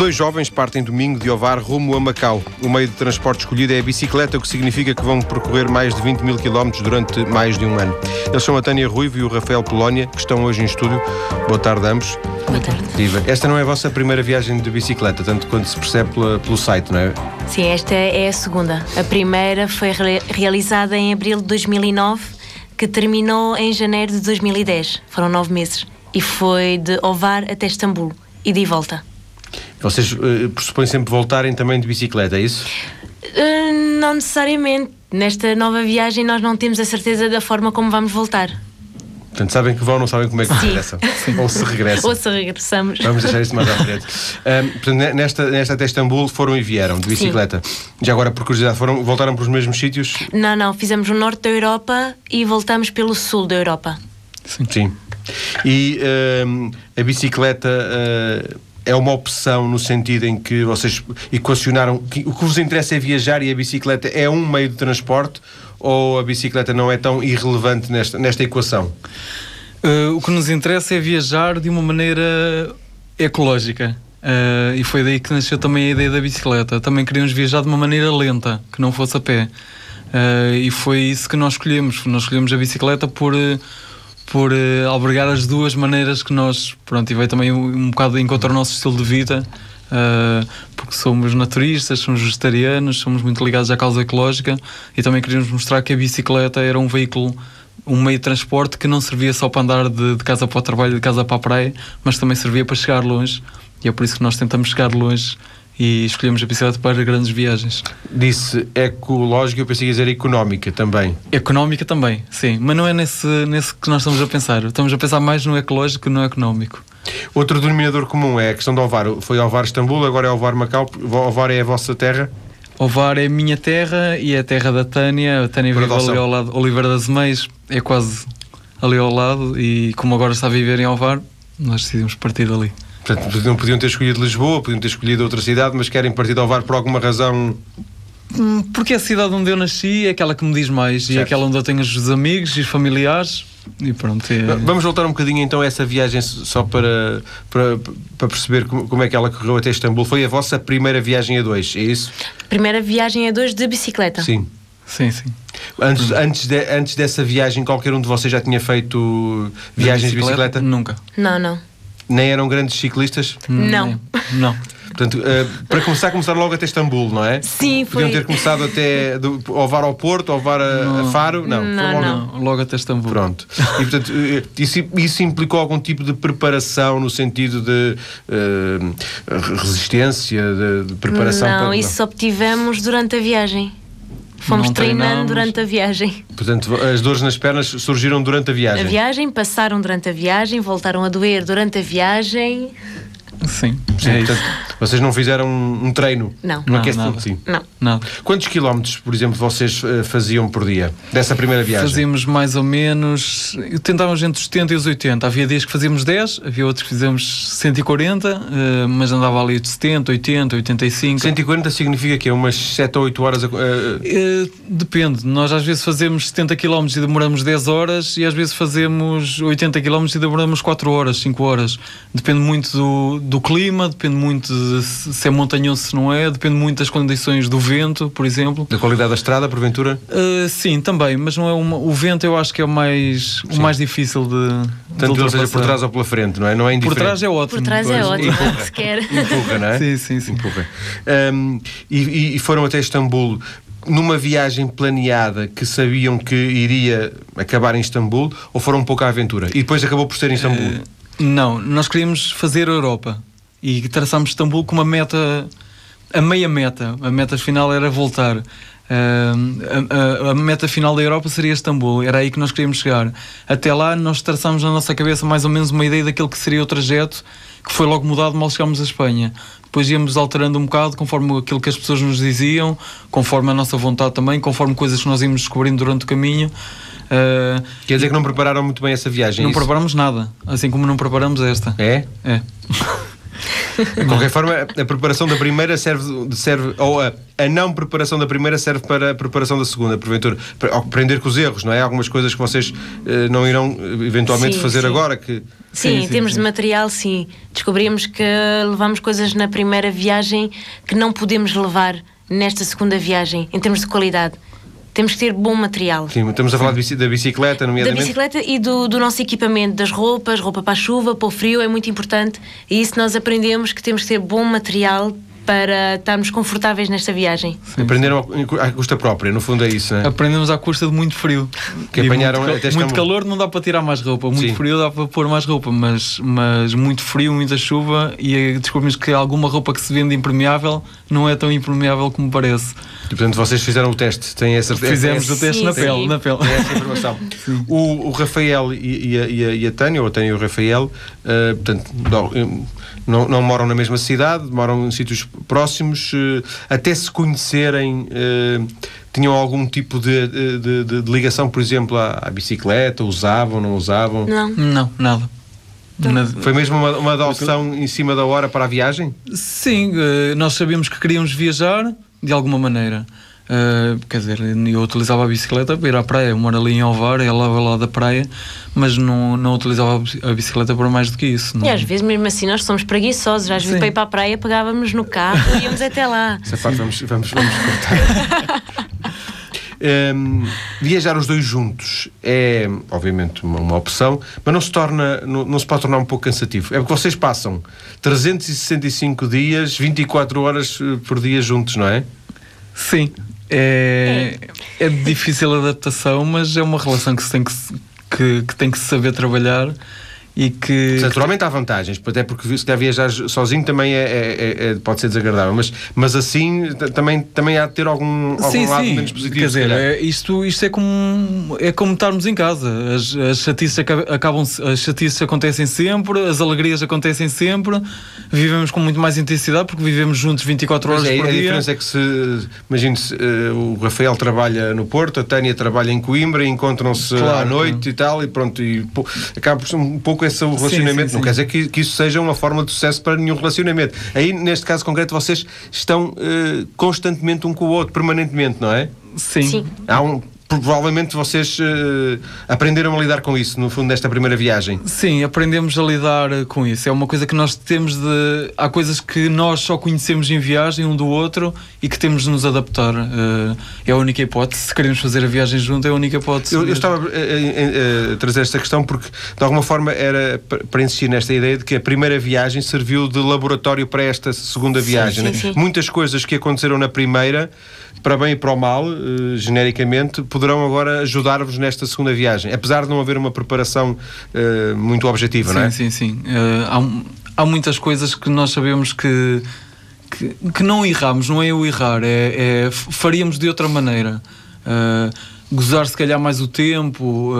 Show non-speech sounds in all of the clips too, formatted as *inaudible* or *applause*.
Dois jovens partem domingo de Ovar rumo a Macau. O meio de transporte escolhido é a bicicleta, o que significa que vão percorrer mais de 20 mil quilómetros durante mais de um ano. Eles são a Tânia Ruivo e o Rafael Polónia, que estão hoje em estúdio. Boa tarde a ambos. Boa tarde. Viva. Esta não é a vossa primeira viagem de bicicleta, tanto quanto se percebe pela- pelo site, não é? Sim, esta é a segunda. A primeira foi re- realizada em abril de 2009, que terminou em janeiro de 2010. Foram nove meses. E foi de Ovar até Istambul e de volta. Vocês eh, pressupõem sempre voltarem também de bicicleta, é isso? Uh, não necessariamente. Nesta nova viagem nós não temos a certeza da forma como vamos voltar. Portanto, sabem que vão, não sabem como é que Sim. regressam. Ou se regressam. Ou se regressamos. Vamos deixar isso mais à frente. Ahm, portanto, ne- nesta, nesta até Istambul foram e vieram de bicicleta. Já agora, por curiosidade, foram, voltaram para os mesmos sítios? Não, não. Fizemos o norte da Europa e voltamos pelo sul da Europa. Sim. E ahm, a bicicleta ah, é uma opção no sentido em que vocês equacionaram que o que vos interessa é viajar e a bicicleta é um meio de transporte ou a bicicleta não é tão irrelevante nesta, nesta equação? Uh, o que nos interessa é viajar de uma maneira ecológica. Uh, e foi daí que nasceu também a ideia da bicicleta. Também queríamos viajar de uma maneira lenta, que não fosse a pé. Uh, e foi isso que nós escolhemos. Nós escolhemos a bicicleta por, por uh, albergar as duas maneiras que nós. Pronto, e veio também um, um bocado de encontrar o nosso estilo de vida. uh, porque somos naturistas, somos vegetarianos, somos muito ligados à causa ecológica e também queríamos mostrar que a bicicleta era um veículo um meio de transporte que não servia só para andar de, de casa para o trabalho, de casa para a praia, mas também servia para chegar longe. E é por isso que nós tentamos chegar longe e escolhemos a bicicleta para grandes viagens. Disse ecológica, eu pensei dizer económica também. Económica também, sim, mas não é nesse, nesse que nós estamos a pensar. Estamos a pensar mais no ecológico que no económico. Outro denominador comum é a questão de Ovar. Foi Ovar Istambul, agora é Ovar Macau. Ovar é a vossa terra. Ovar é a minha terra e é a terra da Tânia. A Tânia Por vive adoção. ali ao lado. Oliveira das Meias é quase ali ao lado e como agora está a viver em Ovar, nós decidimos partir dali. Portanto, não podiam ter escolhido Lisboa, podiam ter escolhido outra cidade, mas querem partir de Ovar por alguma razão. Hum, Porque é a cidade onde eu nasci é aquela que me diz mais e é Certo. aquela onde eu tenho os amigos e os familiares e pronto. é- Vamos voltar um bocadinho então a essa viagem só para, para, para perceber como, como é que ela correu até Istambul. Foi a vossa primeira viagem a dois, é isso? Primeira viagem a dois de bicicleta. Sim. Sim, sim. Antes, antes, de- antes dessa viagem, qualquer um de vocês já tinha feito viagens de bicicleta? Nunca. Não, não. Nem eram grandes ciclistas? Não. Nem- Não. Portanto, eh, para começar, começaram logo até Istambul, não é? Sim, foi. Podiam ter começado até do, Ovar ao Porto, Ovar a, a Faro? Não, Não, logo- não. Não, logo até Istambul. Pronto. E, portanto, eh, isso, isso implicou algum tipo de preparação no sentido de eh, resistência, de, de preparação não, para. isso obtivemos durante a viagem. Fomos Não treinando durante a viagem. Portanto, as dores nas pernas surgiram durante a viagem. A viagem, passaram durante a viagem, voltaram a doer durante a viagem. Sim. Sim, é portanto, vocês não fizeram um, um treino? Não. Não, aquecimento? nada. Sim. Não. Nada. Quantos quilómetros, por exemplo, vocês eh, faziam por dia dessa primeira viagem? Fazíamos mais ou menos. Tentávamos entre os 70 e os 80. Havia dias que fazíamos 10, havia outros que fizemos 140, eh, mas andava ali de 70, 80, 85. 140 significa que é umas 7 ou 8 horas. a- Eh, depende, nós às vezes fazemos 70 km e demoramos 10 horas e às vezes fazemos 80 km e demoramos 4 horas, 5 horas. Depende muito do, do clima, depende muito de se é montanhoso, se não é, depende muito das condições do vento, por exemplo. da qualidade da estrada, porventura? Uh, sim, também, mas não é uma, o vento eu acho que é o mais, o mais difícil de, de Tanto ele seja por trás ou pela frente, não é? Não é Por trás é ótimo. Por trás é ótimo, *laughs* empurra. sequer. Empurra, não é? Sim, sim, sim. Empurra. Hum, e, e foram até Istambul numa viagem planeada que sabiam que iria acabar em Istambul ou foram um pouco à aventura? E depois acabou por ser em Istambul? Uh, não, nós queríamos fazer a Europa e traçámos Istambul como uma meta, a meia meta. A meta final era voltar. Uh, a, a- a meta final da Europa seria Istambul, era aí que nós queríamos chegar. Até lá, nós traçámos na nossa cabeça mais ou menos uma ideia daquilo que seria o trajeto, que foi logo mudado mal chegámos à Espanha. Depois íamos alterando um bocado conforme aquilo que as pessoas nos diziam, conforme a nossa vontade também, conforme coisas que nós íamos descobrindo durante o caminho. Uh, Quer dizer que não prepararam muito bem essa viagem? não isso? preparamos nada, assim como não preparamos esta. É? É. De *laughs* qualquer forma, a preparação da primeira serve, serve ou a, a não preparação da primeira serve para a preparação da segunda, porventura. Aprender com os erros, não é? Algumas coisas que vocês eh, não irão eh, eventualmente Sim, fazer sim. agora. Que... Sim, Sim, em termos sim. de material, sim. Descobrimos que levamos coisas na primeira viagem que não podemos levar nesta segunda viagem, em termos de qualidade. Temos que ter bom material. Sim, estamos a falar da bicicleta, Da nomeadamente. bicicleta e do, do nosso equipamento, das roupas, roupa para a chuva, para o frio, é muito importante. E isso nós aprendemos que temos que ter bom material para estarmos confortáveis nesta viagem. Aprenderam à custa própria, no fundo é isso, não é? Aprendemos à custa de muito frio. Que apanharam muito, cal- muito calor não dá para tirar mais roupa, muito Sim. frio dá para pôr mais roupa, mas, mas muito frio, muita chuva e descobrimos que alguma roupa que se vende impermeável não é tão impermeável como parece. E, portanto, vocês fizeram o teste, têm essa Fizemos essa- o teste Sim, na sim. pele, na pele. Tem essa informação. o, o Rafael e, e a, e a- e a Tânia, ou a Tânia e o Rafael, eh, portanto, não, eh, não, não moram na mesma cidade, moram em sítios próximos, eh, até se conhecerem. eh, tinham algum tipo de, de- de- de ligação, por exemplo, à, à bicicleta? Usavam, não usavam? Não? Não, nada. Nada. Foi mesmo uma, uma adoção em cima da hora para a viagem? Sim, nós sabíamos que queríamos viajar de alguma maneira. Eh, quer dizer, eu utilizava a bicicleta para ir à praia. Eu moro ali em Ovar, ela lá lá da praia, mas não, não utilizava a bici- a bicicleta para mais do que isso. E não- às vezes, mesmo assim, nós somos preguiçosos. Às vezes, Sim. para ir para a praia, pegávamos no carro e íamos até lá. Essa parte vamos, vamos, vamos cortar. *laughs* Hum, viajar os dois juntos é, obviamente, uma, uma opção, mas não se, torna, não, não se pode tornar um pouco cansativo. É porque vocês passam 365 dias, 24 horas eh, por dia juntos, não é? Sim, é, é de difícil adaptação, mas é uma relação que se tem que, que, que tem que se saber trabalhar e que. Naturalmente há vantagens, até porque se calhar viajar sozinho também é, é- é- é- pode ser desagradável, mas, mas assim também, também há de ter algum, algum Sim, lado sim. menos positivo. Quer dizer, é, isto, isto é como é como estarmos em casa. As, as chatices aca- acabam as chatices acontecem sempre, as alegrias acontecem sempre. Vivemos com muito mais intensidade porque vivemos juntos 24 Mas horas é, por a dia. diferença é que se, imagine-se, eh, o Rafael trabalha no Porto, a Tânia trabalha em Coimbra, encontram-se Claro, à noite e tal, e pronto, e acaba por ser um pouco esse o Sim, relacionamento. sim, Não sim. quer dizer que, que isso seja uma forma de sucesso para nenhum relacionamento. Aí, neste caso concreto, vocês estão eh, constantemente um com o outro, permanentemente, não é? Sim. Sim. Há um, provavelmente vocês eh, aprenderam a lidar com isso, no fundo, nesta primeira viagem. Sim, aprendemos a lidar eh, com isso. É uma coisa que nós temos de. Há coisas que nós só conhecemos em viagem um do outro e que temos de nos adaptar. Eh, É a única hipótese. Se queremos fazer a viagem junto, é a única hipótese. Eu, eu estava a, a- a- a trazer esta questão porque, de alguma forma, era pa- para insistir nesta ideia de que a primeira viagem serviu de laboratório para esta segunda viagem. sim, né? sim. Muitas coisas que aconteceram na primeira, para bem e para o mal, eh, genericamente, poderão agora ajudar-vos nesta segunda viagem, apesar de não haver uma preparação eh, muito objetiva, não é? Sim, sim, sim. Eh, há, há muitas coisas que nós sabemos que, que, que não erramos, não é o errar, é, é faríamos de outra maneira. Gozar se calhar mais o tempo,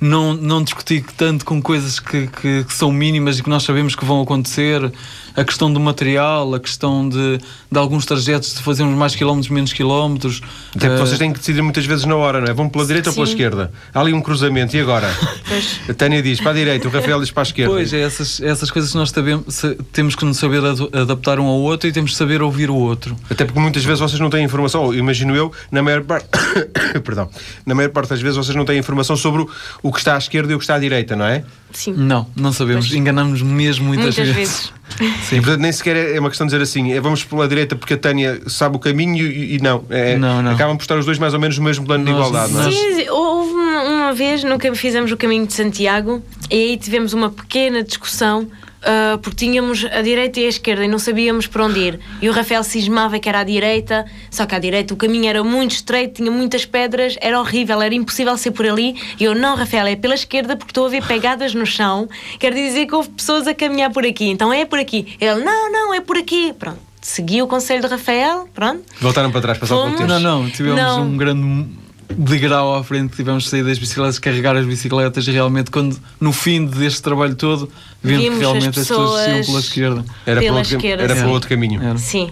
não, não discutir tanto com coisas que, que, que são mínimas e que nós sabemos que vão acontecer, a questão do material, a questão de, de alguns trajetos de fazermos mais quilómetros, menos quilómetros. Até porque Eh, vocês têm que decidir muitas vezes na hora, não é? Vão pela direita ou pela Sim. esquerda? Há ali um cruzamento, e agora? *laughs* Pois. A Tânia diz para a direita, o Rafael diz para a esquerda. Pois, é essas, essas coisas que nós sabemos, sa- temos que nos saber adaptar um ao outro e temos de saber ouvir o outro. Até porque muitas vezes vocês não têm informação, ou imagino eu, na maior parte, *coughs* perdão, na maior parte das vezes vocês não têm informação sobre o, o que está à esquerda e o que está à direita, não é? Sim. Não, não sabemos. Enganamos mesmo muitas, Muitas vezes. vezes. *laughs* E portanto nem sequer é é uma questão de dizer assim, é vamos pela direita porque a Tânia sabe o caminho e, e não. É, Não, não. Acabam por estar os dois mais ou menos no mesmo plano de Nós- igualdade, não é? Sim, houve uma, uma vez, nunca fizemos o caminho de Santiago e aí tivemos uma pequena discussão ah, porque tínhamos a direita e a esquerda e não sabíamos para onde ir. E o Rafael cismava que era à direita, só que à direita o caminho era muito estreito, tinha muitas pedras, era horrível, era impossível ser por ali. E eu, não, Rafael, é pela esquerda porque estou a ver pegadas no chão, quer dizer que houve pessoas a caminhar por aqui, então é por aqui. Ele, não, não, é por aqui. Pronto. Segui o conselho de Rafael, pronto. Voltaram para trás, passaram Fomos. tempo. Não, não, tivemos Não. um grande degrau à frente, tivemos de sair das bicicletas, carregar as bicicletas e realmente quando no fim deste trabalho todo vimos que Vimos realmente as as pessoas iam pessoas- pela esquerda. Era, Pela para outro, esquerda, era para outro caminho. Era. Sim.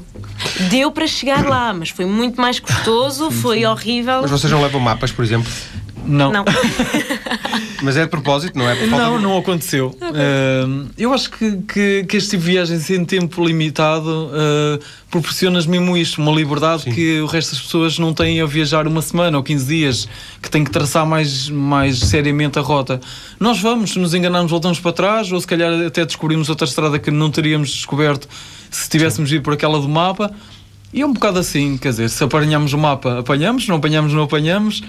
Deu para chegar lá, mas foi muito mais custoso, foi horrível. Mas vocês não levam mapas, por exemplo? Não. Não. *laughs* Mas é de propósito, não é? Por falta Não, de- não aconteceu. Uh, eu acho que, que, que este tipo de viagens em tempo limitado uh, proporciona-nos mesmo isto, uma liberdade Sim. que o resto das pessoas não têm a viajar uma semana ou 15 dias, que têm que traçar mais, mais seriamente a rota. Nós vamos, se nos enganarmos, voltamos para trás, ou se calhar até descobrimos outra estrada que não teríamos descoberto se tivéssemos ido por aquela do mapa. E é um bocado assim, quer dizer, se apanhamos o mapa, apanhamos, não apanhamos, não apanhamos.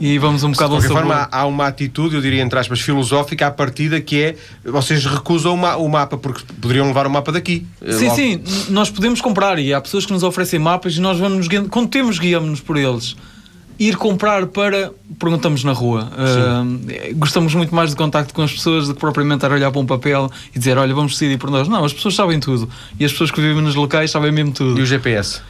E vamos um bocado ao qualquer sabor. forma, há uma atitude, eu diria entre aspas, filosófica à partida que é vocês recusam o, ma- o mapa porque poderiam levar o mapa daqui. Eh, Sim, logo. sim, nós podemos comprar e há pessoas que nos oferecem mapas e nós vamos, guiando- quando temos, guiamos-nos por eles. Ir comprar para. perguntamos na rua. Ah, gostamos muito mais de contacto com as pessoas do que propriamente estar a olhar para um papel e dizer, olha, vamos decidir por nós. Não, as pessoas sabem tudo. E as pessoas que vivem nos locais sabem mesmo tudo. E o GPS?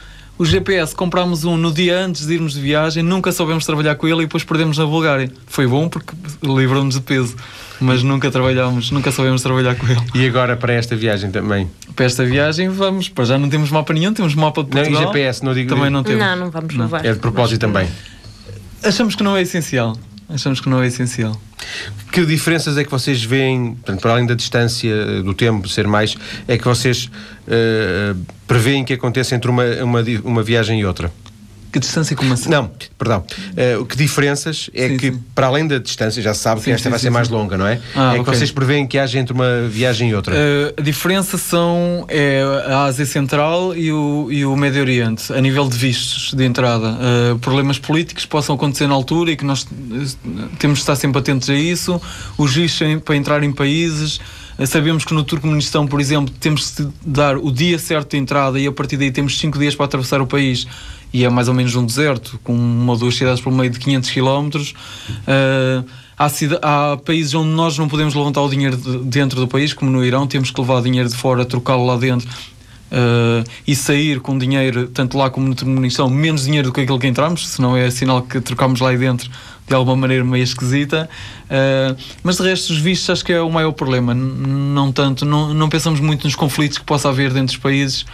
O GPS comprámos um no dia antes de irmos de viagem, nunca soubemos trabalhar com ele e depois perdemos na Bulgária. Foi bom porque livrou-nos de peso, mas nunca trabalhámos, nunca soubemos trabalhar com ele. E agora para esta viagem também? Para esta viagem vamos, para já não temos mapa nenhum, temos mapa de Não, e Portugal. GPS, não digo- Também não temos. Não, não vamos levar. É de propósito também. Achamos que não é essencial. Achamos que não é essencial. Que diferenças é que vocês veem, portanto, para além da distância eh, do tempo ser mais, é que vocês eh, preveem que aconteça entre uma, uma, uma viagem e outra? Que distância como assim? Não, perdão. Eh, que diferenças é Sim, que, sim. para além da distância, já se sabe que Sim, esta sim, vai ser mais longa, não é? Ah, é que vocês preveem que haja entre uma viagem e outra. Uh, a diferença são é, a Ásia Central e o, e o Médio Oriente, a nível de vistos de entrada. Uh, problemas políticos que possam acontecer na altura e que nós uh, temos de estar sempre atentos a isso. Os vistos para entrar em países. Uh, Sabemos que no Turcomenistão, por exemplo, temos de dar o dia certo de entrada e a partir daí temos 5 dias para atravessar o país e é mais ou menos um deserto, com uma ou duas cidades por meio de 500 quilómetros. Uh, há, há países onde nós não podemos levantar o dinheiro de- dentro do país, como no Irão, temos que levar o dinheiro de fora, trocá-lo lá dentro uh, e sair com dinheiro, tanto lá como no Turcomenistão, menos dinheiro do que aquilo que entramos, senão é sinal que trocamos lá dentro de alguma maneira meio esquisita. Uh, mas de resto, os vistos acho que é o maior problema. N- não tanto, não, não pensamos muito nos conflitos que possa haver dentro dos países.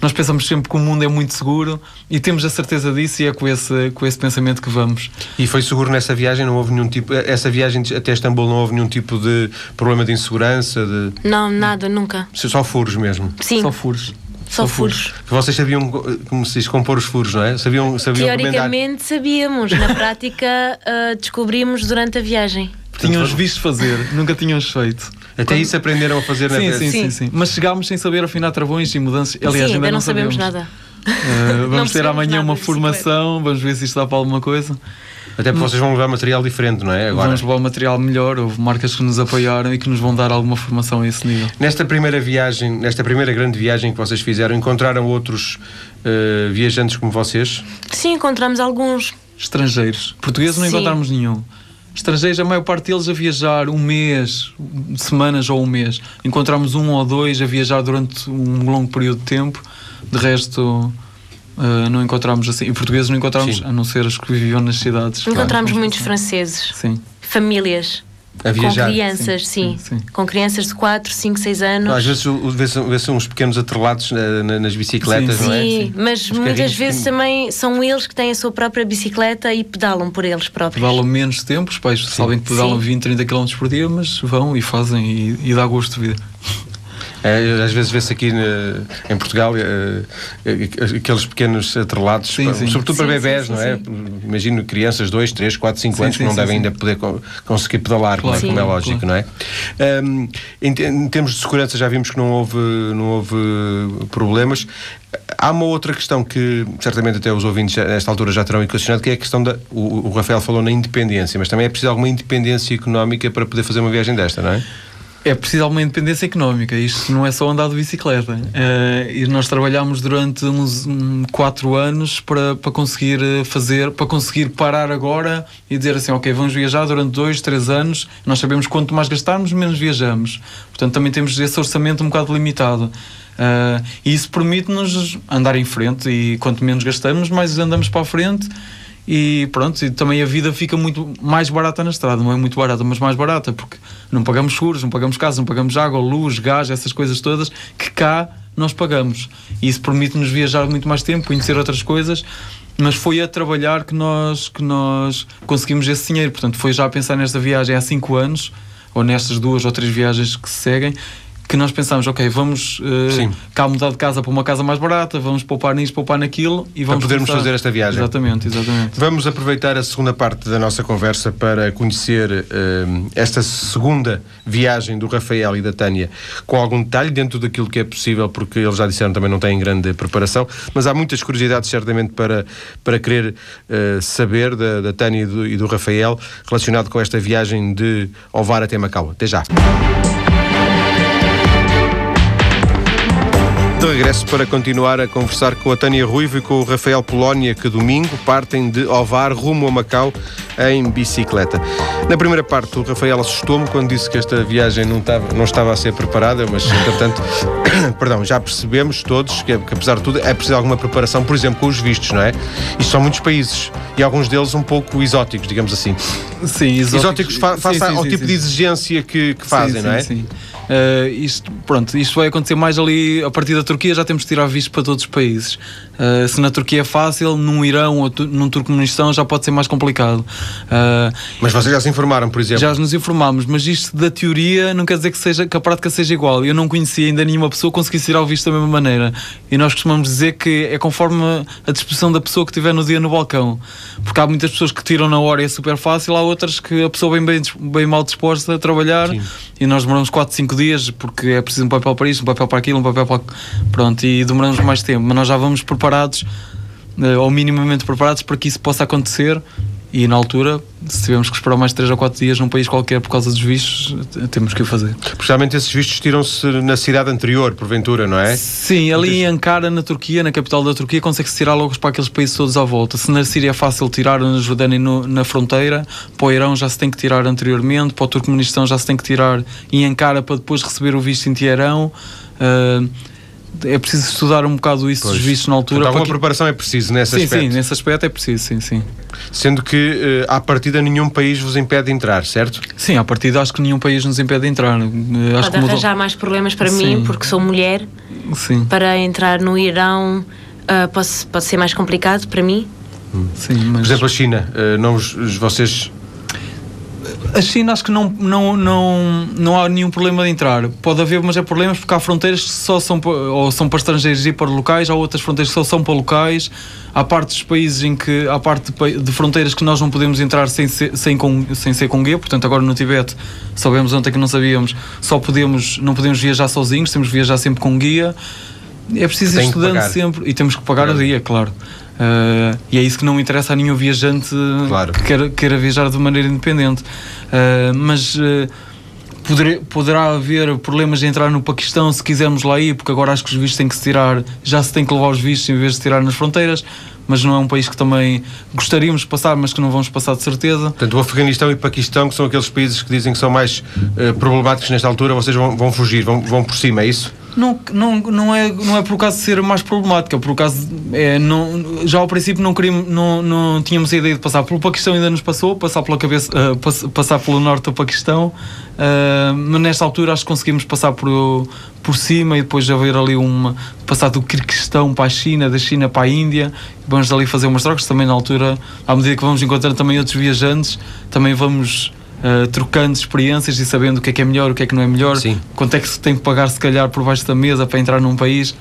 Nós pensamos sempre que o mundo é muito seguro e temos a certeza disso e é com esse, com esse pensamento que vamos. E foi seguro nessa viagem? Não houve nenhum tipo. Essa viagem até Istambul não houve nenhum tipo de problema de insegurança? De, Não, nada, nunca. só furos mesmo? Sim, Só só, furos. furos. Que vocês sabiam, como se diz, compor os furos, não é? Sabiam, sabiam. Teoricamente sabíamos, na *laughs* prática ah, descobrimos durante a viagem. Tínhamos visto fazer, nunca tínhamos feito. Até isso aprenderam a fazer na Sim, sim, sim, Sim. sim. Mas chegámos sem saber afinar travões e mudanças. Aliás, Sim, ainda, não sabemos sabemos nada. Uh, Não vamos ter amanhã uma formação, vamos ver se isto dá para alguma coisa. Até porque vocês vão levar material diferente, não é? Agora. Vamos levar material melhor. Houve marcas que nos apoiaram e que nos vão dar alguma formação a esse nível. Nesta primeira viagem, nesta primeira grande viagem que vocês fizeram, encontraram outros eh, viajantes como vocês? Sim, encontramos alguns. Estrangeiros. Portugueses não Sim. encontramos nenhum. Estrangeiros, a maior parte deles a viajar um mês, semanas ou um mês. Encontramos um ou dois a viajar durante um longo período de tempo. De resto, uh, não encontramos assim. E portugueses não encontramos, Sim. a não ser os que viviam nas cidades. Encontramos Claro. muitos franceses, Sim. famílias, A viajar? com crianças, Sim, sim, sim. Com crianças de 4, 5, 6 anos. Às vezes vê-se uns pequenos atrelados na- na- nas bicicletas, Sim, não é? Sim, mas Os muitas vezes que- também são eles que têm a sua própria bicicleta e pedalam por eles próprios. Pedalam menos tempo, os pais sabem que pedalam Sim. 20, 30 km por dia, mas vão e fazem e, e dá gosto de vida. É, às vezes vê-se aqui eh, em Portugal eh, eh, aqueles pequenos atrelados, Sim, pa- sim. sobretudo para Sim, bebés, não é? Imagino crianças 2, 3, 4, 5 Sim, anos que não devem ainda poder co- conseguir pedalar, Claro, como é- é lógico, claro. não é? Hum, em, em termos de segurança já vimos que não houve, não houve problemas. Há uma outra questão que certamente até os ouvintes nesta altura já terão equacionado, que é a questão da. O, o Rafael falou na independência, mas também é preciso alguma independência económica para poder fazer uma viagem desta, não é? É preciso alguma independência económica. Isto não é só andar de bicicleta. Eh, e nós trabalhámos durante uns um, quatro anos para, para conseguir eh, fazer, para conseguir parar agora e dizer assim, ok, vamos viajar durante dois, três anos. Nós sabemos quanto mais gastarmos, menos viajamos. Portanto, também temos esse orçamento um bocado limitado. Eh, e isso permite-nos andar em frente e quanto menos gastamos, mais andamos para a frente. E pronto, e também a vida fica muito mais barata na estrada, não é muito barata, mas mais barata, porque não pagamos seguros, não pagamos casa, não pagamos água, luz, gás, essas coisas todas que cá nós pagamos. E isso permite-nos viajar muito mais tempo, conhecer outras coisas mas foi a trabalhar que nós, que nós conseguimos esse dinheiro. Portanto, foi já a pensar nesta viagem há 5 anos, ou nestas duas ou três viagens que se seguem, que nós pensámos, ok, vamos uh, cá mudar de casa para uma casa mais barata, vamos poupar nisto, poupar naquilo e vamos para podermos começar... fazer esta viagem. Exatamente, exatamente. Vamos aproveitar a segunda parte da nossa conversa para conhecer uh, esta segunda viagem do Rafael e da Tânia com algum detalhe dentro daquilo que é possível, porque eles já disseram também não têm grande preparação, mas há muitas curiosidades certamente para, para querer uh, saber da, da Tânia e do, e do Rafael relacionado com esta viagem de Ovar até Macau. Até já. De regresso para continuar a conversar com a Tânia Ruivo e com o Rafael Polónia, que domingo partem de Ovar rumo a Macau em bicicleta. Na primeira parte, o Rafael assustou-me quando disse que esta viagem não estava, não estava a ser preparada, mas, entretanto, *coughs* perdão, já percebemos todos que, que, apesar de tudo, é preciso alguma preparação, por exemplo, com os vistos, não é? Isto são muitos países e alguns deles um pouco exóticos, digamos assim. Sim, exóticos, exóticos fa face ao sim, tipo sim. de exigência que, que fazem, não é? Sim, sim. Uh, isto, pronto, isto vai acontecer mais ali a partir da Turquia, já temos de tirar visto para todos os países. Uh, se na Turquia é fácil, num Irão ou tu, num Turcomenistão já pode ser mais complicado. Uh, mas vocês já se informaram, por exemplo? Já nos informámos, mas isto da teoria não quer dizer que, seja, que a prática seja igual. Eu não conhecia ainda nenhuma pessoa que conseguisse tirar o visto da mesma maneira. E nós costumamos dizer que é conforme a disposição da pessoa que estiver no dia no balcão. Porque há muitas pessoas que tiram na hora e é super fácil, há outras que a pessoa bem, bem, bem mal disposta a trabalhar Sim. e nós demoramos 4, 5 dias porque é preciso um papel para isto, um papel para aquilo, um papel para. Pronto, e demoramos mais tempo. Mas nós já vamos preparados, eh, ou minimamente preparados, para que isso possa acontecer e na altura, se tivermos que esperar mais 3 ou 4 dias num país qualquer por causa dos vistos, temos que o fazer. Precisamente esses vistos tiram-se na cidade anterior, porventura, não é? Sim, ali em Ankara, na Turquia, na capital da Turquia, consegue-se tirar logo para aqueles países todos à volta. Se na Síria é fácil tirar, na Jordânia no, na fronteira, para o Irão já se tem que tirar anteriormente, para o Turcomenistão já se tem que tirar em Ankara para depois receber o visto em Teherão. Uh, é preciso estudar um bocado isso pois. dos vistos na altura. Então, alguma preparação é preciso nesse sim, aspecto? Sim, nesse aspecto é preciso, sim, sim. Sendo que, uh, à partida, nenhum país vos impede de entrar, certo? Sim, à partida acho que nenhum país nos impede de entrar. Uh, acho Pode arranjar mudou... mais problemas para sim. mim, porque sou mulher. Sim. Para entrar no Irão uh, pode, pode ser mais complicado para mim. Sim, mas... Por exemplo, a China, uh, não, vocês a China acho que não, não, não, não há nenhum problema de entrar. Pode haver, mas é problemas porque há fronteiras que só são, ou são para estrangeiros e para locais, há outras fronteiras que só são para locais. Há partes dos países em que há parte de fronteiras que nós não podemos entrar sem ser, sem, com, sem ser com guia. Portanto, agora no Tibete, sabemos ontem que não sabíamos, só podemos, não podemos viajar sozinhos, temos que viajar sempre com guia. É preciso ir estudando sempre e temos que pagar a dia, claro. Uh, e é isso que não interessa a nenhum viajante claro. que queira, queira viajar de maneira independente. Uh, mas uh, poder, poderá haver problemas de entrar no Paquistão se quisermos lá ir, porque agora acho que os vistos têm que se tirar, já se tem que levar os vistos em vez de tirar nas fronteiras. Mas não é um país que também gostaríamos de passar, mas que não vamos passar de certeza. Portanto, o Afeganistão e o Paquistão, que são aqueles países que dizem que são mais problemáticos nesta altura, vocês vão, vão fugir, vão, vão por cima, é isso? Não, não, não, é, não é por de ser mais problemática, é por causa é, não, já ao princípio não, queríamos, não, não tínhamos a ideia de passar pelo Paquistão, ainda nos passou, passar pela cabeça, uh, pass, passar pelo norte do Paquistão, uh, mas nesta altura acho que conseguimos passar por, por cima e depois haver ali uma passar do Kirguistão para a China, da China para a Índia, vamos ali fazer umas trocas também na altura, à medida que vamos encontrando também outros viajantes, também vamos uh, trocando experiências e sabendo o que é que é melhor, o que é que não é melhor, Sim. quanto é que se tem que pagar se calhar por baixo da mesa para entrar num país.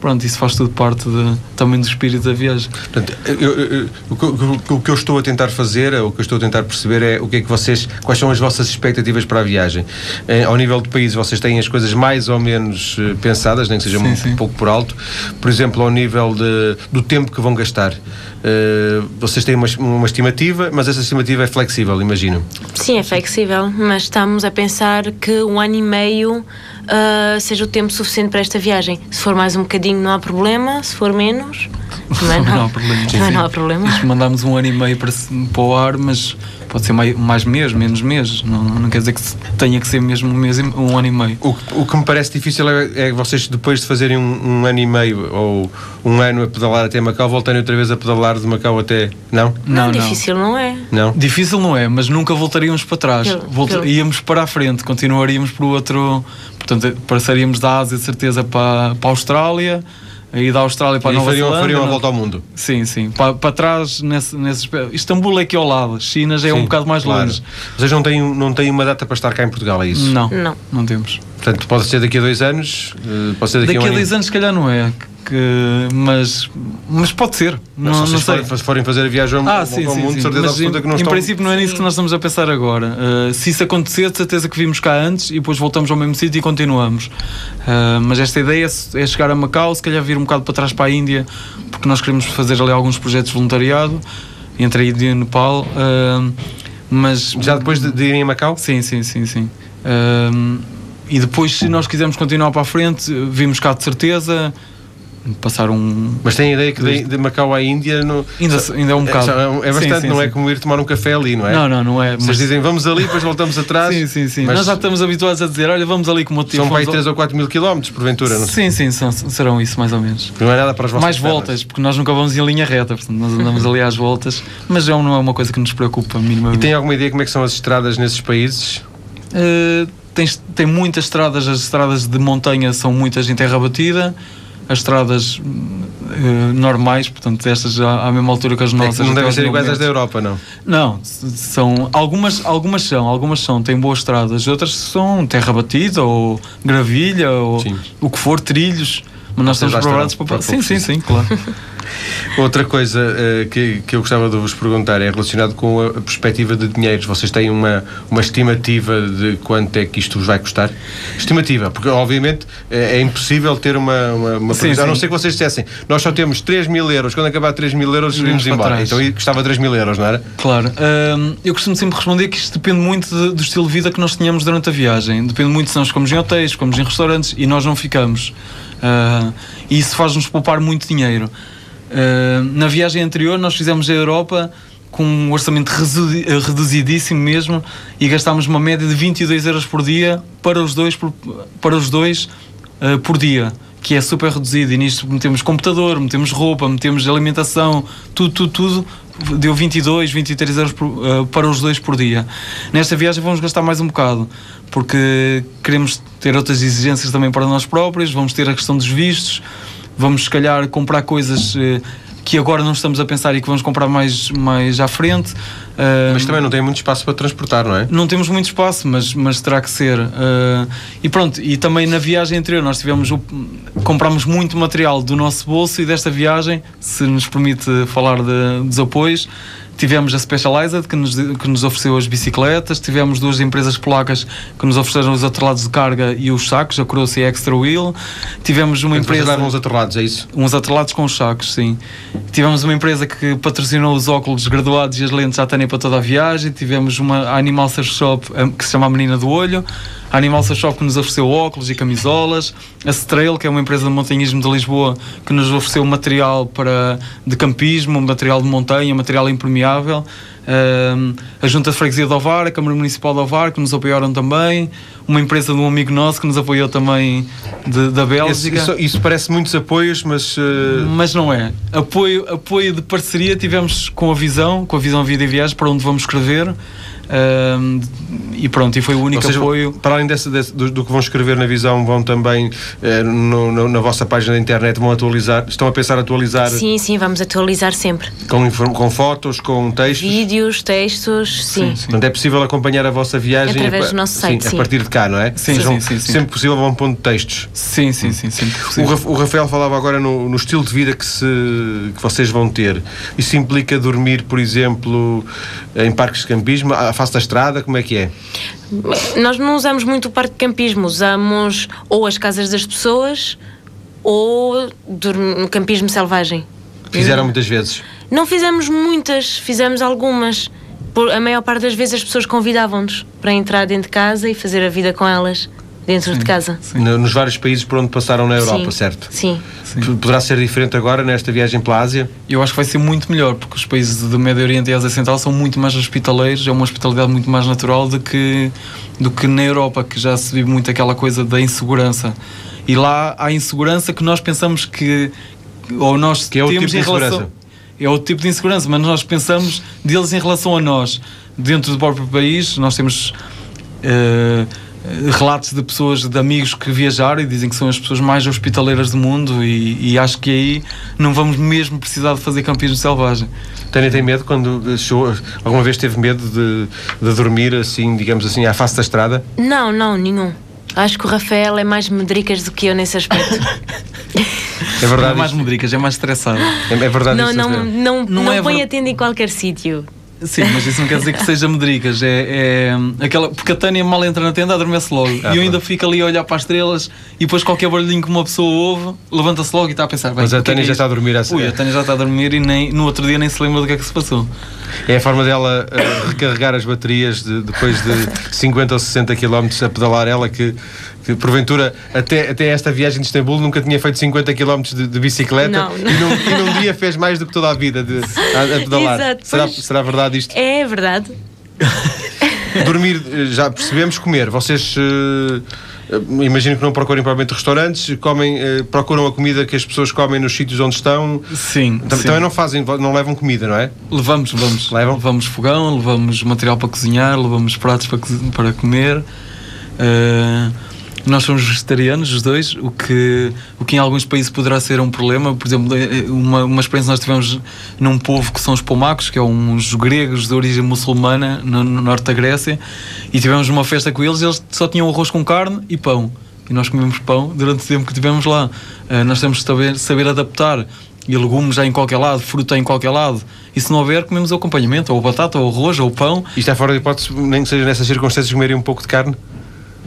Pronto, isso faz tudo parte de, também do espírito da viagem. Portanto, eu, eu, o, o, que eu estou a tentar fazer, o que eu estou a tentar perceber é o que é que vocês, quais são as vossas expectativas para a viagem. Eh, ao nível de país, vocês têm as coisas mais ou menos eh, pensadas, nem que seja sim, um sim. pouco por alto. Por exemplo, ao nível de, do tempo que vão gastar. Uh, vocês têm uma, uma estimativa, mas essa estimativa é flexível, imagino. Sim, é flexível, mas estamos a pensar que um ano e meio uh, seja o tempo suficiente para esta viagem. Se for mais um bocadinho, não há problema, se for menos, também não, *laughs* não há problema. Também não há problema. mandámos um ano e meio para, para o ar, mas pode ser mais, mais meses, menos meses. Não, não quer dizer que tenha que ser mesmo um, mês, um ano e meio. O, o que me parece difícil é, é vocês, depois de fazerem um, um, ano e meio ou um ano a pedalar até Macau, voltarem outra vez a pedalar de Macau até. Não? Não, não difícil não é. Não? Difícil não é, mas nunca voltaríamos para trás. Volta, Íamos para a frente, continuaríamos para o outro. Portanto, passaríamos da Ásia, de certeza, para, para a Austrália a ir da Austrália para e Nova fariam, Zelândia. fariam a não- volta ao mundo. Sim, sim. Para, para trás, nesse, nesse aspecto. Istambul é aqui ao lado, China já é um Sim, bocado mais claro. longe. Vocês não têm, não têm uma data para estar cá em Portugal, é isso? Não, Não. não temos. Portanto, pode ser daqui a dois anos, eh, pode ser daqui, Daqui a um a ano. 10 anos, se calhar, não é. Que, mas, mas pode ser. Não, Não, se não sei. forem, se forem fazer a viagem ao, Ah, ao- sim, ao sim, mundo, sim. certeza Mas absoluta em, que não em estão... princípio não é nisso que nós estamos a pensar agora. Uh, se isso acontecer, de certeza que vimos cá antes e depois voltamos ao mesmo sítio e continuamos. Uh, mas esta ideia é, é chegar a Macau, se calhar vir um bocado para trás para a Índia, porque nós queremos fazer ali alguns projetos de voluntariado entre a Índia e o Nepal. uh, mas Já depois de, de irem a Macau? Sim, sim, sim, sim. E depois, se nós quisermos continuar para a frente, vimos cá de certeza. Passar um. Mas tem a ideia que de, de Macau à Índia... No, Ainda, ainda é um bocado. É, é bastante, Sim, sim, não é sim. como ir tomar um café ali, não é? Não, não, não é. Vocês Mas, dizem vamos ali, depois voltamos atrás. sim, sim, sim. mas Nós já estamos habituados a dizer: olha, vamos ali como o tio. São para aí fomos 3 ou 4 mil quilómetros, porventura. Não. Sim, sim, são- serão isso mais ou menos. não é nada para as vossas mais pernas. voltas, porque nós nunca vamos em linha reta, portanto nós andamos ali às voltas, mas é, um- não é uma coisa que nos preocupa E minimamente. tem alguma ideia como é que são as estradas nesses países? Uh, tens- tem muitas estradas, as estradas de montanha são muitas em terra batida, as estradas uh, normais, portanto, estas já à mesma altura que as É nossas. que não devem ser iguais às da. Europa, não. Não, são algumas, algumas são, algumas são, têm boas estradas, outras são terra batida ou gravilha ou Sim. o que for, trilhos. Mas nós estamos preparados para. para Sim, sim, sim. sim, claro. *laughs* Outra coisa eh, que, que eu gostava de vos perguntar é relacionado com a, perspectiva de dinheiros. Vocês têm uma, uma estimativa de quanto é que isto vos vai custar? Estimativa, porque obviamente é, é impossível ter uma, uma, uma Sim, previsão, a não sim. ser que vocês dissessem nós só temos 3 mil euros, quando acabar 3 mil euros vimos para embora. trás. Então custava 3 mil euros, não era? Claro. Hum, eu costumo sempre responder que isto depende muito de- do estilo de vida que nós tenhamos durante a viagem. Depende muito se nós ficamos em hotéis, ficamos em restaurantes e nós não ficamos. Ah, e isso faz-nos poupar muito dinheiro. Ah, na viagem anterior, nós fizemos a Europa com um orçamento eh, reduzidíssimo mesmo e gastámos uma média de 22 euros por dia para os dois por, para os dois ah, por dia que é super reduzido e nisto metemos computador, metemos roupa, metemos alimentação, tudo, tudo, tudo deu 22, 23 euros por, ah, para os dois por dia. Nesta viagem vamos gastar mais um bocado porque queremos ter outras exigências também para nós próprios, vamos ter a questão dos vistos, vamos se calhar comprar coisas eh, que agora não estamos a pensar e que vamos comprar mais, mais à frente. Mas também não tem muito espaço para transportar, não é? não temos muito espaço, mas, mas terá que ser. Uh, e pronto, e também na viagem anterior nós tivemos o, comprámos muito material do nosso bolso e desta viagem, se nos permite falar de, dos apoios, tivemos a Specialized que nos, que nos ofereceu as bicicletas, tivemos duas empresas polacas que nos ofereceram os atrelados de carga e os sacos, a Croce e a Extra Wheel. Tivemos uma Portanto, empresa os atrelados, é isso? uns atrelados com os sacos, sim. Tivemos uma empresa que patrocinou os óculos graduados e as lentes à Tânia para toda a viagem. Tivemos uma a Animal Surf Shop eh, que se chama a Menina do Olho. A Animal Shop que nos ofereceu óculos e camisolas. A Strail, que é uma empresa de montanhismo de Lisboa, que nos ofereceu material para, de campismo, material de montanha, material impermeável. Ahm, a Junta de Freguesia de Ovar, a Câmara Municipal de Ovar, que nos apoiaram também. Uma empresa de um amigo nosso que nos apoiou também de- da Bélgica. isso, isso parece muitos apoios, mas eh, Mas não é. Apoio, apoio de parceria tivemos com a Visão, com a Visão Vida e Viagem, para onde vamos escrever. E pronto, e foi o único Vocês, apoio. Para além desse, desse- do, do que vão escrever na visão, vão também eh, no- no- na vossa página da internet vão atualizar. Estão a pensar atualizar Sim, sim, vamos atualizar sempre. com, com fotos, com textos. Vídeos, textos, sim. Sim, Portanto, é possível acompanhar a vossa viagem Através a do nosso site, a sim. partir de cá, não é? Sim, sim, sim, sim. Sempre possível vão pondo textos. Sim, sim, sim, sim. O, o Rafael falava agora no, no estilo de vida que, se, que vocês vão ter. Isso implica dormir, por exemplo, em parques de campismo, face da estrada? Como é que é? Nós não usamos muito o parque de campismo, usamos ou as casas das pessoas ou no campismo selvagem. Fizeram muitas vezes. Não fizemos muitas, fizemos algumas. Por, a maior parte das vezes as pessoas convidavam-nos para entrar dentro de casa e fazer a vida com elas dentro de casa. No- Nos vários países por onde passaram na Europa, Sim. certo? Sim. Sim. Poderá ser diferente agora nesta viagem pela Ásia? Eu acho que vai ser muito melhor, porque os países do Médio Oriente e Ásia Central são muito mais hospitaleiros, é uma hospitalidade muito mais natural do que, do que na Europa, que já se vive muito aquela coisa da insegurança. E lá há insegurança que nós pensamos que. Ou nós Que é o temos tipo de relação. insegurança. É o tipo de insegurança, mas nós pensamos deles em relação a nós. Dentro do próprio país, nós temos. eh, relatos de pessoas, de amigos que viajaram e dizem que são as pessoas mais hospitaleiras do mundo e, e acho que aí não vamos mesmo precisar de fazer campismo selvagem. Tânia tem medo quando chegou, alguma vez teve medo de, de dormir assim, digamos assim, à face da estrada? Não, não, nenhum. Acho que o Rafael é mais medricas do que eu nesse aspecto. É verdade. é mais medricas, é mais estressado. É, é verdade não, isto, não, Rafael? não, Não não, é põe ver- a tenda em qualquer sítio. Sim, mas isso não quer dizer que seja medricas. É, é aquela, porque a Tânia mal entra na tenda, adormece logo. e eu ainda fico ali a olhar para as estrelas e depois qualquer barulhinho que uma pessoa ouve, levanta-se logo e está a pensar. Mas a é Tânia que já é está a dormir a Ui, a Tânia já está a dormir e nem, no outro dia nem se lembra do que é que se passou. É a forma dela eh, recarregar as baterias de- depois de 50 ou 60 km a pedalar ela que, que porventura até, até esta viagem de Istambul nunca tinha feito 50 km de, de bicicleta Não, não. E, num, e num dia fez mais do que toda a vida de, a, a pedalar. Exato, será, pois. será verdade isto? É verdade. *laughs* Dormir, já percebemos comer. Vocês eh, imagino que não procurem provavelmente restaurantes, comem, eh, procuram a comida que as pessoas comem nos sítios onde estão. Sim, Tam- sim. Também não fazem, não levam comida, não é? Levamos, levamos. Levam? Levamos fogão, levamos material para cozinhar, levamos pratos para, para comer. Uh, nós somos vegetarianos, os dois, o que, o que em alguns países poderá ser um problema. Por exemplo, eh, uma, uma experiência que nós tivemos num povo que são os pomacos, que é uns gregos de origem muçulmana no, no norte da Grécia, e tivemos uma festa com eles, eles só tinham arroz com carne e pão. E nós comemos pão durante o tempo que estivemos lá. Uh, nós temos que saber, saber adaptar. E legumes já em qualquer lado, fruta em qualquer lado. E se não houver, comemos acompanhamento, ou batata, ou arroz, ou pão. Isto é fora de hipótese, nem que seja nessas circunstâncias, comerem um pouco de carne.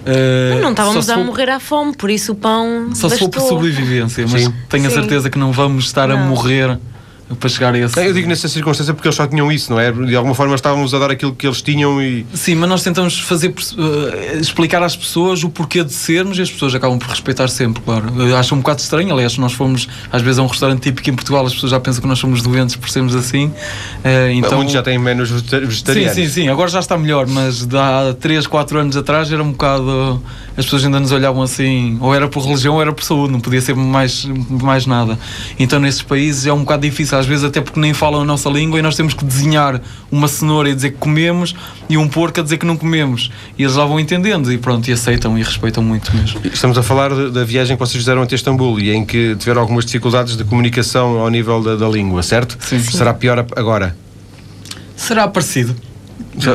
Uh, não estávamos a for- morrer à fome, por isso o pão. Só se for por bastou. sobrevivência, mas Sim. tenho a Sim. certeza que não vamos estar a Não. morrer para chegar a esse. Eu digo nessa circunstância porque eles só tinham isso, não é? De alguma forma estávamos a dar aquilo que eles tinham e. Sim, mas nós tentamos fazer eh, explicar às pessoas o porquê de sermos e as pessoas acabam por respeitar sempre, claro. Eu acho um bocado estranho, aliás, se nós fomos às vezes a um restaurante típico em Portugal, as pessoas já pensam que nós somos doentes por sermos assim. Eh, então, Muitos já têm menos vegeta- Sim, vegetarianos. sim, sim, agora já está melhor, mas há 3, 4 anos atrás era um bocado. As pessoas ainda nos olhavam assim, ou era por religião ou era por saúde, não podia ser mais, mais nada. Então nesses países é um bocado difícil, às vezes até porque nem falam a nossa língua e nós temos que desenhar uma cenoura e dizer que comemos e um porco a dizer que não comemos. E eles já vão entendendo e pronto, e aceitam e respeitam muito mesmo. Estamos a falar de- da viagem que vocês fizeram até Istambul e em que tiveram algumas dificuldades de comunicação ao nível da, da língua, certo? Sim. Será pior agora? Será parecido.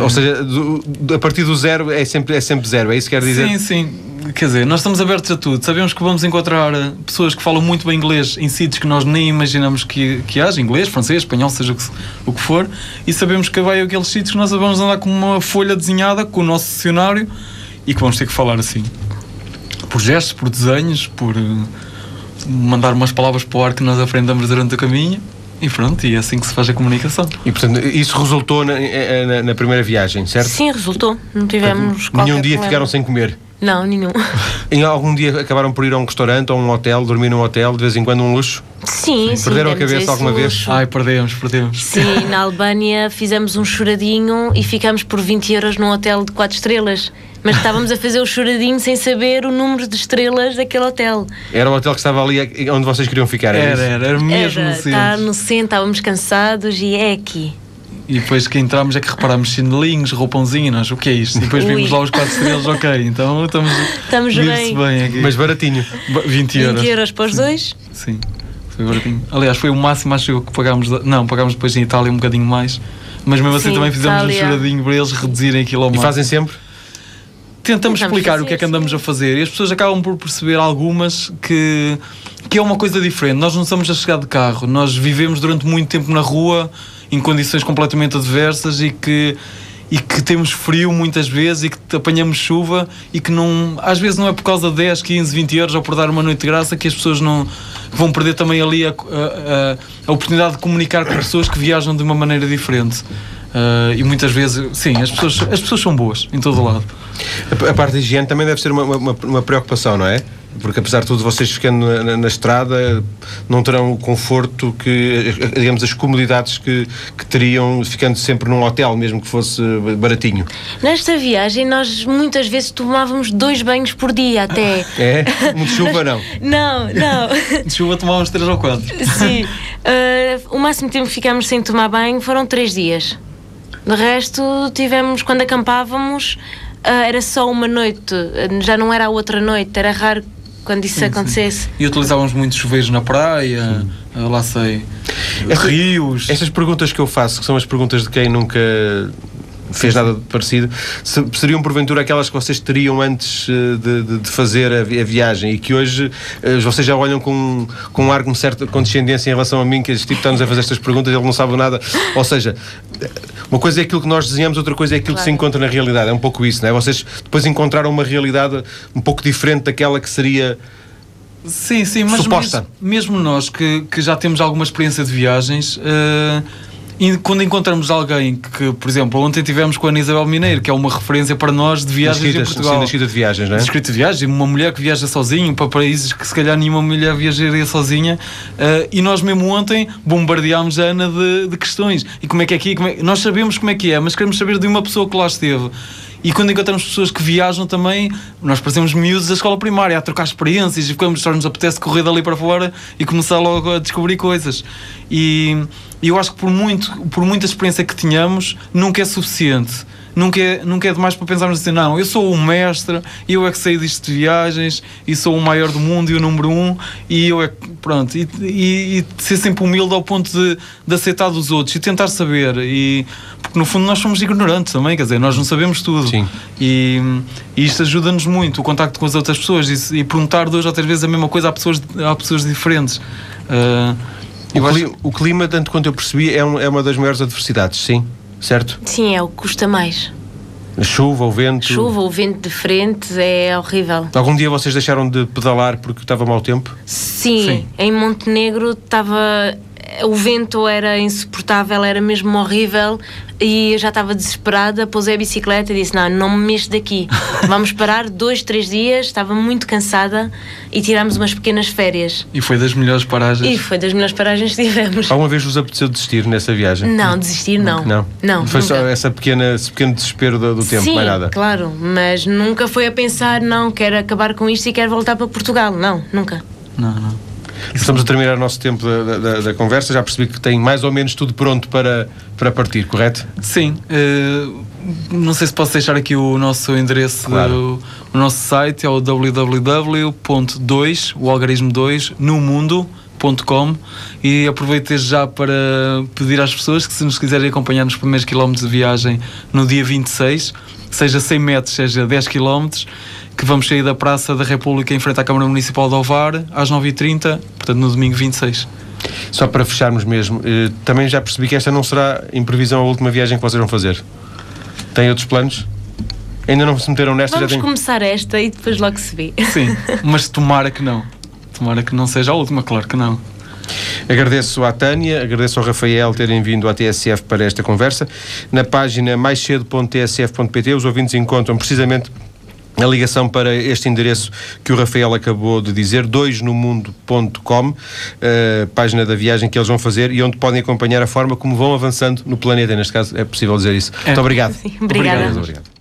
Ou seja, do- a partir do zero é sempre, é sempre zero, é isso que quer dizer? Sim, sim. Quer dizer, nós estamos abertos a tudo. Sabemos que vamos encontrar eh, pessoas que falam muito bem inglês em sítios que nós nem imaginamos que, que haja, inglês, francês, espanhol, seja o que, o que for, e sabemos que vai aqueles sítios que nós vamos andar com uma folha desenhada com o nosso dicionário e que vamos ter que falar assim. Por gestos, por desenhos, por eh, mandar umas palavras para o ar que nós aprendamos durante o caminho. E pronto, e é assim que se faz a comunicação. E portanto, isso resultou na, na- na primeira viagem, certo? Sim, resultou. Não tivemos. qualquer Nenhum dia problema. ficaram sem comer. Não, nenhum. *laughs* Em algum dia acabaram por ir a um restaurante ou um hotel, dormir num hotel, de vez em quando um luxo? Sim, sim. Perderam a cabeça alguma vez? luxo. Ai, perdemos, perdemos. Sim, *laughs* na Albânia fizemos um choradinho e ficámos por 20 euros num hotel de 4 estrelas. Mas estávamos a fazer o choradinho sem saber o número de estrelas daquele hotel. Era o hotel que estava ali eh, onde vocês queriam ficar, era, Era, isso? era, era mesmo Era, assim. estar no centro, estávamos cansados e é aqui. E depois que entramos é que reparámos chinelinhos, roupãozinho, e nós, o que é isto? E depois Ui. vimos lá os 4 estrelas, ok, então estamos, Estamos bem. bem aqui. Mas baratinho. Ba- 20 euros. 20 euros para os dois? Sim, foi baratinho. Aliás, foi o máximo, acho que pagámos. Não, pagámos depois em Itália um bocadinho mais. Mas mesmo assim Sim, também fizemos um Itália. choradinho para eles reduzirem aquilo ao E máximo. fazem sempre? Tentamos Tentamos explicar o que é que andamos a fazer e as pessoas acabam por perceber algumas que, que é uma coisa diferente. Nós não estamos a chegar de carro, nós vivemos durante muito tempo na rua em condições completamente adversas e que e que temos frio muitas vezes e que apanhamos chuva e que não às vezes não é por causa de 10, 15, 20 euros ou por dar uma noite de graça que as pessoas não vão perder também ali a, a- a- oportunidade de comunicar com pessoas que viajam de uma maneira diferente. Ah, e muitas vezes, sim, as pessoas, as pessoas são boas em todo o lado. A, a parte da higiene também deve ser uma, uma, uma preocupação, não é? Porque apesar de tudo, vocês ficando na, na- na estrada não terão o conforto que, digamos, as comodidades que, que teriam ficando sempre num hotel, mesmo que fosse baratinho. Nesta viagem, nós muitas vezes tomávamos dois banhos por dia até. *laughs* É? Muito chuva, não. *laughs* Não, não. *laughs* De chuva tomávamos 3 ou 4. Sim. Ah, o máximo tempo que ficámos sem tomar banho foram três dias. De resto, tivemos, quando acampávamos, ah, era só uma noite, já não era a outra noite, era raro quando isso acontecesse. E utilizávamos muitos chuveiros na praia, ah, lá sei, Esta- rios. Estas perguntas que eu faço, que são as perguntas de quem nunca fez nada de parecido, se- seriam porventura aquelas que vocês teriam antes eh, de, de- de fazer a, vi- a viagem e que hoje eh, vocês já olham com, com um ar com certa condescendência em relação a mim, que este tipo está-nos a fazer estas perguntas, ele não sabe nada. Ou seja, eh, uma coisa é aquilo que nós desenhamos, outra coisa é aquilo que se Claro. encontra na realidade. É um pouco isso, não é? Vocês depois encontraram uma realidade um pouco diferente daquela que seria. Sim, sim, mas Suposta. Mesmo, mesmo nós que, que já temos alguma experiência de viagens, eh, e quando encontramos alguém que, por exemplo, ontem tivemos com a Ana Isabel Mineiro, que é uma referência para nós de viagens em escritas, Portugal. sim, escrita de viagens, não é? Escrita de viagem, uma mulher que viaja sozinha para países que se calhar nenhuma mulher viajaria sozinha, eh, e nós mesmo ontem bombardeámos a Ana de, de questões. E como é que é aqui? Como é- Nós sabemos como é que é, mas queremos saber de uma pessoa que lá esteve. E quando encontramos pessoas que viajam também, nós parecemos miúdos da escola primária, a trocar experiências e ficamos, só nos apetece correr dali para fora e começar logo a descobrir coisas. E, e eu acho que por, muito, por muita experiência que tenhamos, nunca é suficiente. Nunca é, nunca é demais para pensarmos assim, não, eu sou o mestre, eu é que sei disto de viagens, e sou o maior do mundo e o número um, e eu é que, pronto, e, e, e ser sempre humilde ao ponto de, de aceitar dos outros e tentar saber, e, porque no fundo nós somos ignorantes também, quer dizer, nós não sabemos tudo. Sim. E, e isto ajuda-nos muito, o contacto com as outras pessoas, e, e perguntar duas ou três vezes a mesma coisa a pessoas, a pessoas diferentes. Ah, O, eu acho- cli- o clima, tanto quanto eu percebi, é, um- é uma das maiores adversidades, sim? Certo? Sim, é o que custa mais. A chuva, o vento. Chuva, o vento de frente é horrível. Algum dia vocês deixaram de pedalar porque estava mau tempo? Sim, Sim. em Montenegro estava. O vento era insuportável, era mesmo horrível e eu já estava desesperada. Pousei a bicicleta e disse: Não, não me mexo daqui. *laughs* Vamos parar dois, três dias. Estava muito cansada e tirámos umas pequenas férias. E foi das melhores paragens. E foi das melhores paragens que tivemos. Alguma vez vos apeteceu desistir nessa viagem? Não, desistir não. Não. Não, Foi só nunca. essa pequena, esse pequeno desespero do, do tempo, Sim, mais nada. claro, mas nunca foi a pensar: Não, quero acabar com isto e quero voltar para Portugal. Não, nunca. Não, não. Estamos a terminar o nosso tempo da, da- da conversa. Já percebi que tem mais ou menos tudo pronto para, para partir, correto? Sim, eh, não sei se posso deixar aqui o nosso endereço, Claro. o, o nosso site é o www.2, o algarismo 2, no e aproveito já para pedir às pessoas que se nos quiserem acompanhar nos primeiros quilómetros de viagem no dia 26, seja 100 metros, seja 10 quilómetros, que vamos sair da Praça da República em frente à Câmara Municipal de Ovar às 9h30, portanto no domingo 26. Só para fecharmos mesmo, eh, também já percebi que esta não será, em previsão, a última viagem que vocês vão fazer. Têm outros planos? Ainda não se meteram nesta? Vamos já têm... começar esta e depois logo se vê. Sim, *laughs* mas tomara que não. Tomara que não seja a última, claro que não. Agradeço à Tânia, agradeço ao Rafael terem vindo à TSF para esta conversa. Na página maiscedo.tsf.pt os ouvintes encontram precisamente a ligação para este endereço que o Rafael acabou de dizer, doisnomundo.com, eh, página da viagem que eles vão fazer e onde podem acompanhar a forma como vão avançando no planeta. Neste caso, é possível dizer isso. É. Muito obrigado. Sim, obrigada. Obrigado. Obrigado.